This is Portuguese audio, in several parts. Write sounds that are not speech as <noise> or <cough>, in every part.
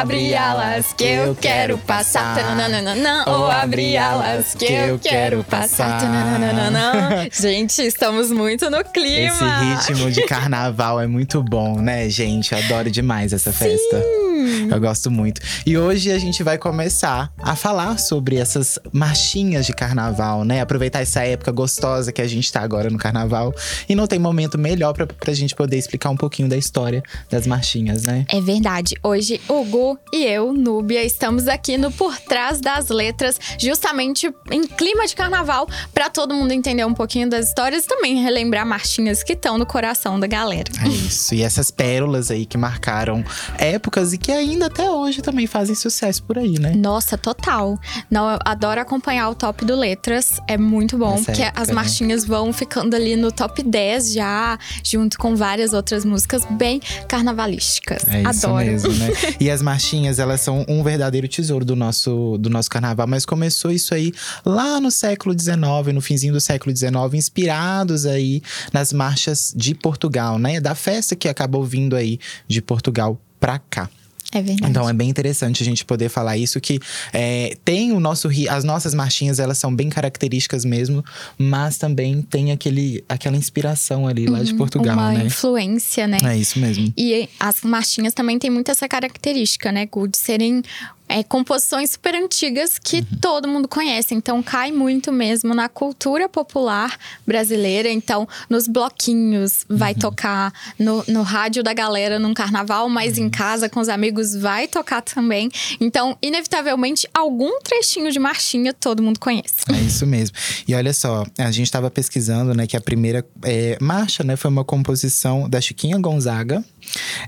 abre alas que eu quero passar. Tananana, Ou abre alas que eu quero passar. Tananana. Gente, estamos muito no clima. Esse ritmo de carnaval é muito bom, né, gente? Adoro demais essa festa. Eu gosto muito. E hoje a gente vai começar a falar sobre essas marchinhas de carnaval, né? Aproveitar essa época gostosa que a gente tá agora no carnaval. E não tem momento melhor pra, pra gente poder explicar um pouquinho da história das marchinhas, né? É verdade. Hoje, o E eu, Núbia, estamos aqui no Por Trás das Letras, justamente em clima de carnaval, pra todo mundo entender um pouquinho das histórias e também relembrar marchinhas que estão no coração da galera. É isso. E essas pérolas aí que marcaram épocas e que ainda até hoje também fazem sucesso por aí, né? Nossa, total. Não, eu adoro acompanhar o top do Letras. É muito bom, Nessa porque época, as né? marchinhas vão ficando ali no top 10 já, junto com várias outras músicas bem carnavalísticas. É isso adoro. mesmo, né? <laughs> E as marchinhas, elas são um verdadeiro tesouro do nosso, do nosso carnaval. Mas começou isso aí lá no século XIX, no finzinho do século XIX, inspirados aí nas marchas de Portugal, né? Da festa que acabou vindo aí de Portugal pra cá. É verdade. Então é bem interessante a gente poder falar isso que é, tem o nosso as nossas marchinhas elas são bem características mesmo, mas também tem aquele aquela inspiração ali lá de Portugal, Uhum. Uma né? influência, né? É isso mesmo. E as marchinhas também têm muito essa característica, né, Gu, de serem é, composições super antigas que Uhum. todo mundo conhece. Então, cai muito mesmo na cultura popular brasileira. Então, nos bloquinhos vai Uhum. tocar, no, no rádio da galera num carnaval, mas Uhum. em casa com os amigos vai tocar também. Então, inevitavelmente, algum trechinho de marchinha todo mundo conhece. É isso mesmo. E olha só, a gente estava pesquisando, né, que a primeira é, marcha, né, foi uma composição da Chiquinha Gonzaga,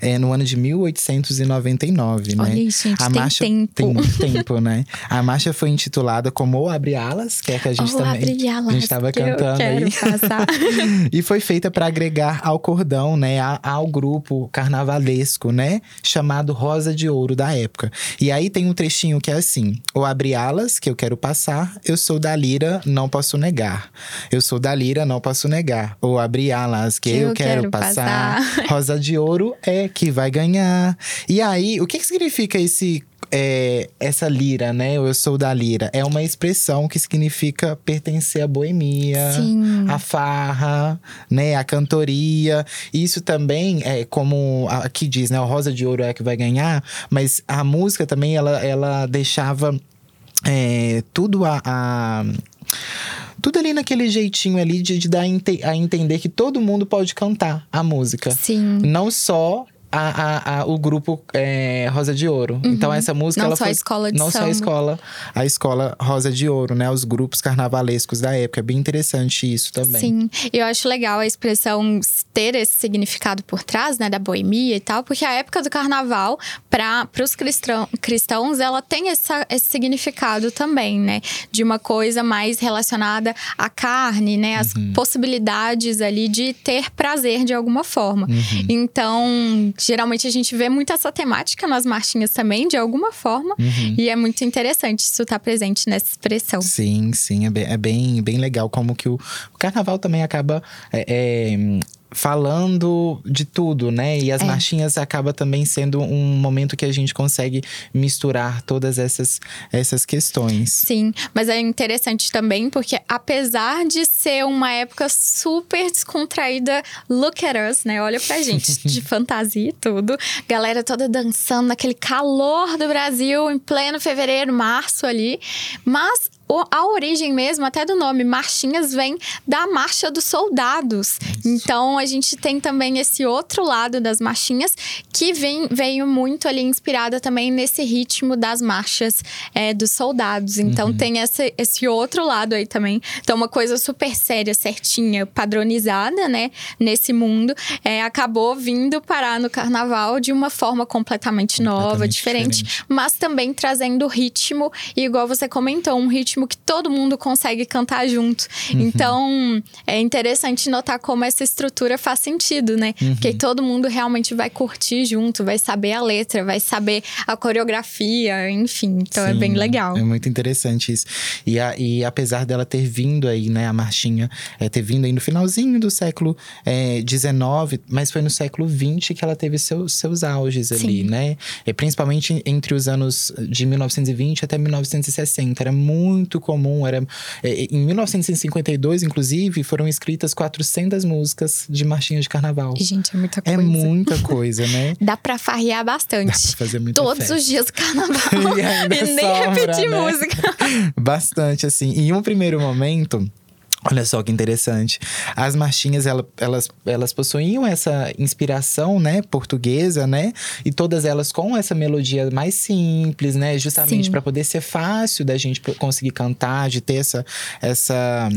é, no ano de 1899, né? Olha isso, gente, a marcha tempo. Tem muito tempo, né? A marcha foi intitulada como O Abre Alas, que é que a gente Oh, também abre a alas gente estava que eu cantando quero aí. passar. <laughs> e foi feita para agregar ao cordão, né, a- ao grupo carnavalesco, né, chamado Rosa de Ouro da época. E aí tem um trechinho que é assim: "O abre alas que eu quero passar, eu sou da lira, não posso negar. Eu sou da lira, não posso negar. O abre alas que, eu, quero, passar, Rosa de Ouro é que vai ganhar". E aí, o que que significa esse é, essa lira, né? Eu sou da lira. É uma expressão que significa pertencer à boemia, Sim. a farra, né? A cantoria. Isso também é como aqui diz, né? O Rosa de Ouro é que vai ganhar. Mas a música também, ela, ela deixava é, tudo a- a tudo ali naquele jeitinho ali de, de dar a a entender que todo mundo pode cantar a música. Sim. Não só a, a- a- o grupo é, Rosa de Ouro. Então essa música Uhum. Não ela só a foi escola de não só a samba. escola, a escola Rosa de Ouro, né? Os grupos carnavalescos da época. É bem interessante isso também. Sim, eu acho legal a expressão ter esse significado por trás, né, da boemia e tal, porque a época do carnaval, para os cristão, cristãos, ela tem essa, esse significado também, né, de uma coisa mais relacionada à carne, né, as Uhum. possibilidades ali de ter prazer de alguma forma. Uhum. Então, geralmente a gente vê muito essa temática nas marchinhas também, de alguma forma, Uhum. e é muito interessante isso estar presente nessa expressão. Sim, sim, é bem, é bem, bem legal como que o, o carnaval também acaba é, é, falando de tudo, né? E as É. marchinhas acaba também sendo um momento que a gente consegue misturar todas essas, essas questões. Sim, mas é interessante também porque apesar de ser uma época super descontraída, look at us, né? Olha pra gente, <laughs> de fantasia e tudo. Galera toda dançando naquele calor do Brasil em pleno fevereiro, março ali. Mas a origem mesmo, até do nome, Marchinhas, vem da Marcha dos Soldados. Então a gente tem também esse outro lado das marchinhas que vem, veio muito ali inspirada também nesse ritmo das marchas é, dos soldados. Então tem esse, esse outro lado aí também. Então, uma coisa super séria, certinha, padronizada, né? Nesse mundo, é, acabou vindo parar no carnaval de uma forma completamente nova, Completamente diferente, diferente. mas também trazendo ritmo, e igual você comentou, um ritmo ritmo que todo mundo consegue cantar junto. Uhum. Então, é interessante notar como essa estrutura faz sentido, né? Uhum. Porque todo mundo realmente vai curtir junto, vai saber a letra, vai saber a coreografia, enfim. Então Sim, é bem legal. É muito interessante isso. E, a, e apesar dela ter vindo aí, né, a marchinha, é, ter vindo aí no finalzinho do século XIX, é, mas foi no século XX que ela teve seu, seus auges Sim. ali, né? E principalmente entre os anos de 1920 até 1960. Era muito comum, era é, em 1952, inclusive, foram escritas 400 músicas de marchinhas de carnaval. Gente, é muita é coisa. É muita <laughs> coisa, né? Dá pra farrear bastante. Dá pra fazer muita Todos festa. os dias do <laughs> carnaval. e, e nem sobra, repetir né? música. <laughs> Bastante, assim. Em um primeiro momento, Olha só que interessante. As marchinhas, elas, elas, elas possuíam essa inspiração, né, portuguesa, né? E todas elas com essa melodia mais simples, né? Justamente para poder ser fácil da gente conseguir cantar, de ter essa, essa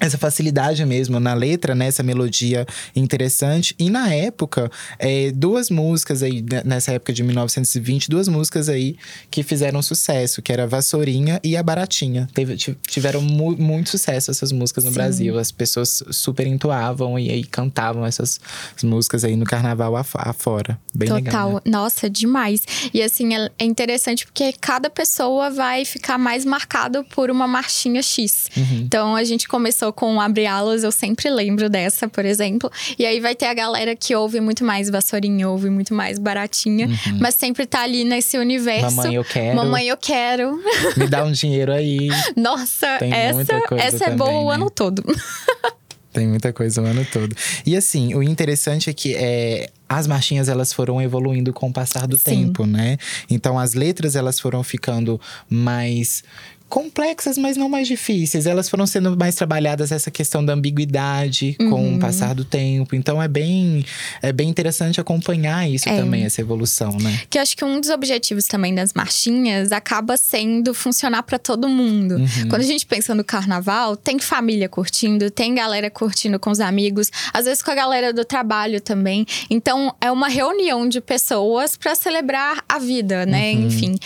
essa facilidade mesmo na letra, né? Essa melodia interessante. E na época, é, duas músicas aí, né, nessa época de 1920, duas músicas aí que fizeram sucesso, que era Vassourinha e A Baratinha. Teve, tiveram mu muito sucesso essas músicas no Sim. Brasil. As pessoas super entoavam e, e cantavam essas músicas aí no carnaval afora. Bem Total. legal. Né? Nossa, demais. E assim, é, é interessante porque cada pessoa vai ficar mais marcado por uma marchinha X. Uhum. Então a gente começou com Abre Alas, eu sempre lembro dessa, por exemplo. E aí vai ter a galera que ouve muito mais Vassourinha, ouve muito mais Baratinha, uhum. mas sempre tá ali nesse universo. Mamãe, eu quero. Mamãe, eu quero. Me dá um dinheiro aí. <laughs> Nossa, Tem essa, essa é boa né? o ano todo. <laughs> Tem muita coisa o ano todo. E assim, o interessante é que é, as marchinhas elas foram evoluindo com o passar do Sim. tempo, né? Então as letras elas foram ficando mais complexas, mas não mais difíceis. Elas foram sendo mais trabalhadas essa questão da ambiguidade uhum. com o passar do tempo. Então é bem é bem interessante acompanhar isso é. também, essa evolução, né? Que eu acho que um dos objetivos também das marchinhas acaba sendo funcionar para todo mundo. Uhum. Quando a gente pensa no carnaval, tem família curtindo, tem galera curtindo com os amigos, às vezes com a galera do trabalho também. Então é uma reunião de pessoas para celebrar a vida, né? Uhum. Enfim.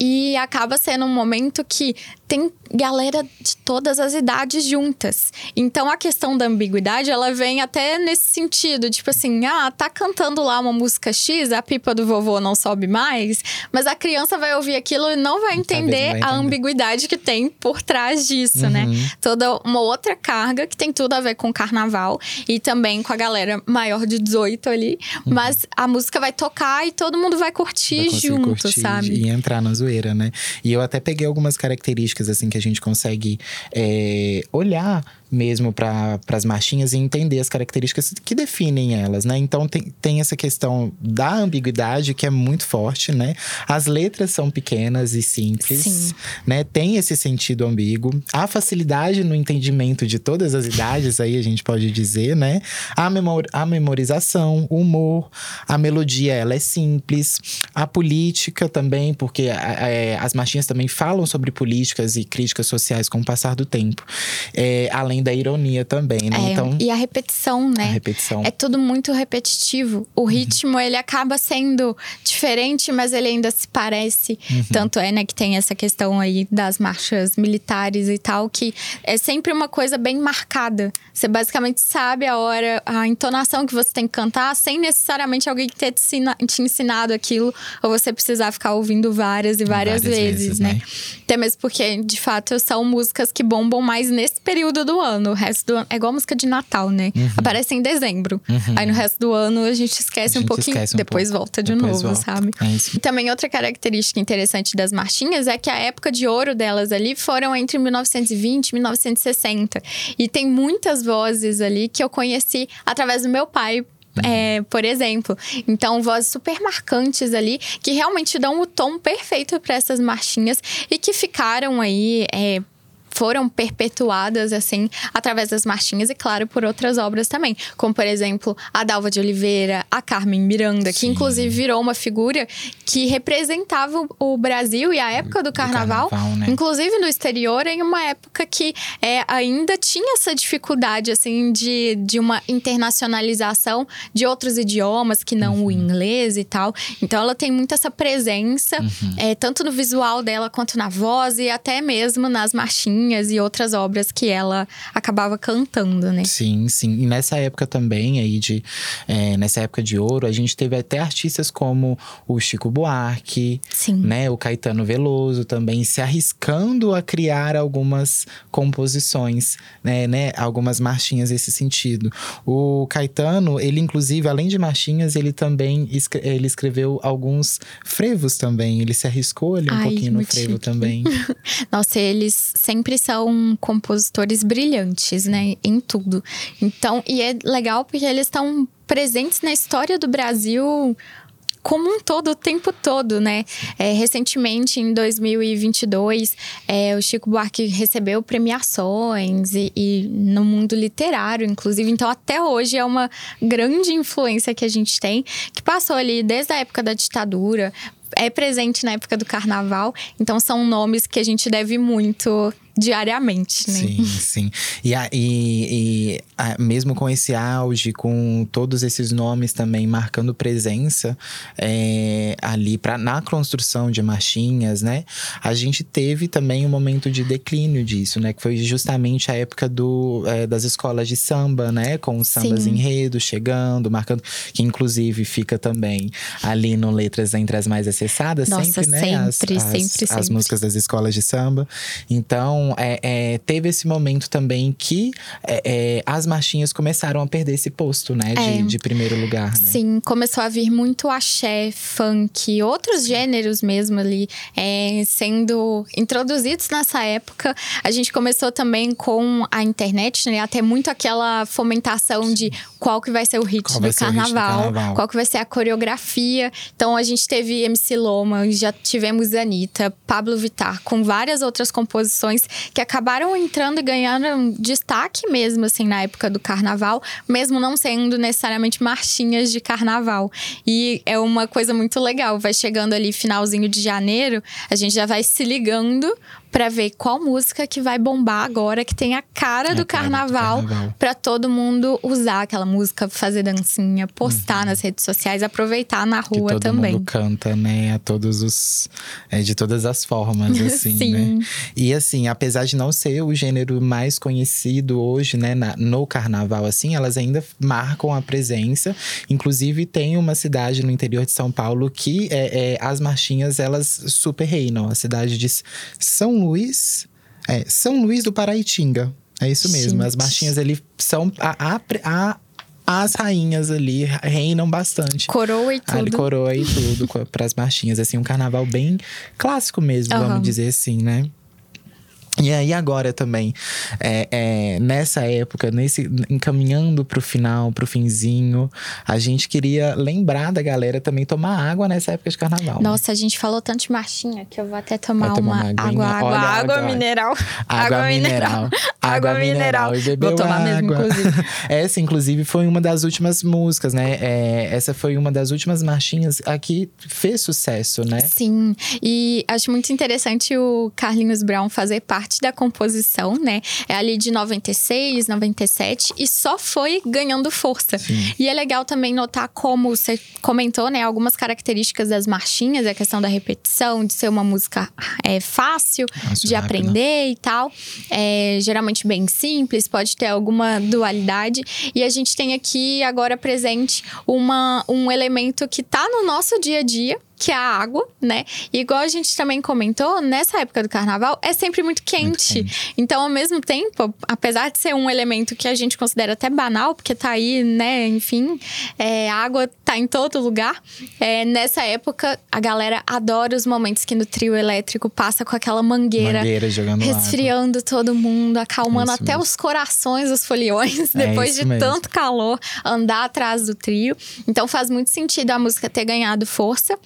E acaba sendo um momento que tem galera de todas as idades juntas. Então a questão da ambiguidade, ela vem até nesse sentido, tipo assim, ah, tá cantando lá uma música X, a pipa do vovô não sobe mais, mas a criança vai ouvir aquilo e não vai entender, vai a ambiguidade que tem por trás disso, né? uhum. né? Toda uma outra carga que tem tudo a ver com carnaval e também com a galera maior de 18 ali, uhum. mas a música vai tocar e todo mundo vai curtir vai junto, curtir sabe? E entrar na zoeira, né? E eu até peguei algumas características assim que a gente consegue é, olhar mesmo para as marchinhas e entender as características que definem elas, né? Então tem, tem essa questão da ambiguidade que é muito forte, né? As letras são pequenas e simples, Sim. né? Tem esse sentido ambíguo. A facilidade no entendimento de todas as idades, aí a gente pode dizer, né? A, memor a memorização, o humor, a melodia, ela é simples. A política também, porque é, as marchinhas também falam sobre políticas e críticas sociais com o passar do tempo. É, além da ironia também, né? É, então, e a repetição, né? A repetição. É tudo muito repetitivo. O uhum. ritmo, ele acaba sendo diferente, mas ele ainda se parece. Uhum. Tanto é, né, que tem essa questão aí das marchas militares e tal, que é sempre uma coisa bem marcada. Você basicamente sabe a hora, a entonação que você tem que cantar, sem necessariamente alguém ter te, te ensinado aquilo, ou você precisar ficar ouvindo várias e várias, várias vezes, vezes, né? né? Até mesmo porque, de fato, são músicas que bombam mais nesse período do ano ano. O resto do ano. É igual música de Natal, né? Uhum. Aparece em dezembro. Uhum. Aí no resto do ano a gente esquece a gente um pouquinho. Esquece um depois pouco. volta de depois novo, volta. sabe? É isso. E também outra característica interessante das marchinhas é que a época de ouro delas ali foram entre 1920 e 1960. E tem muitas vozes ali que eu conheci através do meu pai, é, por exemplo. Então, vozes super marcantes ali, que realmente dão o tom perfeito para essas marchinhas e que ficaram aí é, foram perpetuadas, assim, através das marchinhas e, claro, por outras obras também. Como, por exemplo, a Dalva de Oliveira, a Carmen Miranda, que inclusive virou uma figura que representava o Brasil e a época do carnaval, do carnaval né? inclusive no exterior, em uma época que é, ainda tinha essa dificuldade, assim, de, de uma internacionalização de outros idiomas que não uhum. o inglês e tal. Então, ela tem muito essa presença, uhum. é, tanto no visual dela quanto na voz e até mesmo nas marchinhas e outras obras que ela acabava cantando, né? Sim, sim. E nessa época também aí de é, nessa época de ouro, a gente teve até artistas como o Chico Buarque, sim. né, o Caetano Veloso também se arriscando a criar algumas composições, né, né, algumas marchinhas nesse sentido. O Caetano, ele inclusive além de marchinhas, ele também ele escreveu alguns frevos também. Ele se arriscou ali um Ai, pouquinho no frevo chique. também. <laughs> Nossa, eles sempre são compositores brilhantes, né? Em tudo. Então, e é legal porque eles estão presentes na história do Brasil como um todo, o tempo todo, né? É, recentemente, em 2022, é, o Chico Buarque recebeu premiações e, e, no mundo literário, inclusive. Então, até hoje é uma grande influência que a gente tem, que passou ali desde a época da ditadura, é presente na época do carnaval. Então, são nomes que a gente deve muito diariamente, né? Sim, sim. E, a, e, e a, mesmo com esse auge, com todos esses nomes também marcando presença é, ali pra, na construção de marchinhas, né? A gente teve também um momento de declínio disso, né? Que foi justamente a época do, é, das escolas de samba, né? Com os sambas sim. enredo chegando, marcando. Que inclusive fica também ali no Letras entre as mais acessadas, Nossa, sempre, né? Sempre, as, sempre, as, sempre. As músicas das escolas de samba. Então, então, é, é, teve esse momento também que é, é, as marchinhas começaram a perder esse posto, né? De, é. de primeiro lugar, né? Sim, começou a vir muito axé, funk, outros gêneros mesmo ali é, sendo introduzidos nessa época. A gente começou também com a internet, né? Até muito aquela fomentação de qual que vai ser o hit, do carnaval, hit do carnaval, qual que vai ser a coreografia. Então, a gente teve MC Loma, já tivemos Anitta, Pablo Vittar, com várias outras composições que acabaram entrando e ganhando destaque mesmo, assim, na época do carnaval, mesmo não sendo necessariamente marchinhas de carnaval. E é uma coisa muito legal, vai chegando ali finalzinho de janeiro, a gente já vai se ligando para ver qual música que vai bombar agora, que tem a cara, é do, carnaval, carnaval. para todo mundo usar aquela música, fazer dancinha, postar uhum. nas redes sociais, aproveitar na rua que todo também. Mundo canta, né? A todos os. É, de todas as formas, <laughs> assim, Sim. né? E assim, apesar de não ser o gênero mais conhecido hoje, né, na, no carnaval, assim, elas ainda marcam a presença. Inclusive, tem uma cidade no interior de São Paulo que é, é as marchinhas, elas super reinam. A cidade de São Luís. É, São Luís do Paraitinga. É isso mesmo. As marchinhas ali são a, a, a as rainhas ali reinam bastante. Coroa e tudo. Ali, coroa e tudo para as marchinhas. Assim, um carnaval bem clássico mesmo, uhum. vamos dizer assim, né? E aí agora também, é, é, nessa época, nesse encaminhando pro final, pro finzinho, a gente queria lembrar da galera também tomar água nessa época de carnaval. Nossa, a gente falou tanto de marchinha que eu vou até tomar, tomar uma, uma água, água, Olha, água, água, mineral. Água, mineral. Água mineral. E bebeu vou tomar água. mesmo, inclusive. <laughs> Essa, inclusive, foi uma das últimas músicas, né? É, essa foi uma das últimas marchinhas aqui fez sucesso, né? Sim. E acho muito interessante o Carlinhos Brown fazer parte parte da composição, né? É ali de 96, 97 e só foi ganhando força. Sim. E é legal também notar como você comentou, né? Algumas características das marchinhas, a questão da repetição, de ser uma música é, fácil, fácil de rápido. aprender e tal. É, geralmente bem simples, pode ter alguma dualidade. E a gente tem aqui agora presente uma, um elemento que tá no nosso dia a dia, que é a água, né? E igual a gente também comentou, nessa época do carnaval é sempre muito quente. muito quente. Então, ao mesmo tempo, apesar de ser um elemento que a gente considera até banal, porque tá aí, né? Enfim, é, a água tá em todo lugar. É, nessa época, a galera adora os momentos que no trio elétrico passa com aquela mangueira, mangueira jogando resfriando água. todo mundo, acalmando é até mesmo. os corações dos foliões, <laughs> é depois de mesmo. tanto calor, andar atrás do trio. Então faz muito sentido a música ter ganhado força.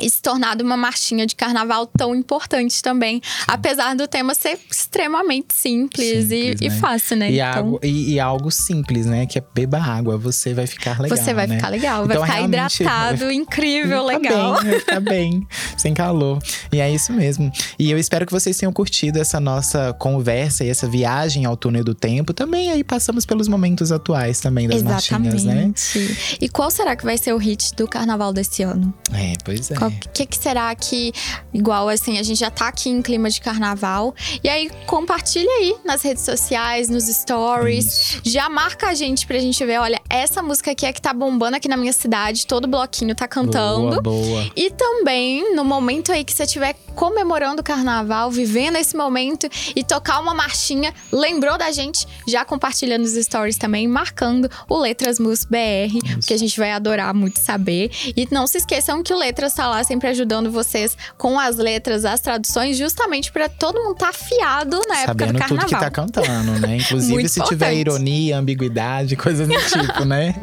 E se tornado uma marchinha de carnaval tão importante também. Apesar do tema ser extremamente simples, simples e, né? e, fácil, né? E, então, algo, e, e, algo simples, né? Que é beba água, você vai ficar legal. Você vai né? ficar legal, então, vai ficar hidratado, vai, incrível, vai legal. Bem, vai ficar bem, sem calor. E é isso mesmo. E eu espero que vocês tenham curtido essa nossa conversa e essa viagem ao túnel do tempo. Também aí passamos pelos momentos atuais também das Exatamente. marchinhas, né? E qual será que vai ser o hit do carnaval desse ano? É, pois é. Qual o que, que será que, igual assim, a gente já tá aqui em clima de carnaval. E aí, compartilha aí nas redes sociais, nos stories. Isso. Já marca a gente pra gente ver, olha, essa música aqui é que tá bombando aqui na minha cidade, todo bloquinho tá cantando. Boa, boa. E também, no momento aí que você estiver comemorando o carnaval, vivendo esse momento e tocar uma marchinha, lembrou da gente, já compartilha nos stories também, marcando o Letras Mus BR, Isso. que a gente vai adorar muito saber. E não se esqueçam que o Letras tá lá sempre ajudando vocês com as letras, as traduções, justamente para todo mundo tá afiado na Sabendo época do carnaval. tudo que tá cantando, né? <laughs> Inclusive se tiver ironia, ambiguidade, coisas do <laughs> tipo, né?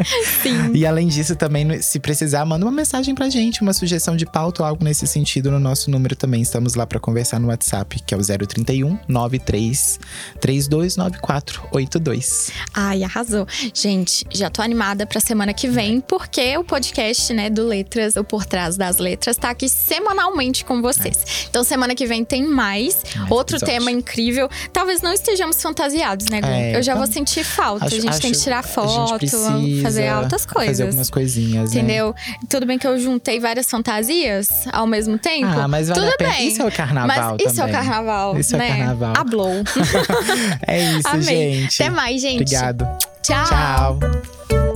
Sim. E além disso, também, se precisar, manda uma mensagem pra gente, uma sugestão de pauta ou algo nesse sentido no nosso número também. Estamos lá para conversar no WhatsApp, que é o 031 93 3294 82. Ai, arrasou. Gente, já tô animada pra semana que vem, porque o podcast, né, do Letras, o Por Trás das Letras, tá aqui semanalmente com vocês. É. Então, semana que vem tem mais. mais outro episódio. tema incrível. Talvez não estejamos fantasiados, né, Gu? É, Eu já então, vou sentir falta. Acho, a gente acho, tem que tirar foto, fazer altas coisas. Fazer algumas coisinhas, né? Entendeu? Né? Tudo bem que eu juntei várias fantasias ao mesmo tempo. Ah, mas vale Tudo bem. Isso é o carnaval mas também. Isso é o carnaval, Isso né? é o carnaval. Hablou. <laughs> é isso, Amei. gente. Até mais, gente. Obrigado. Tchau. Tchau.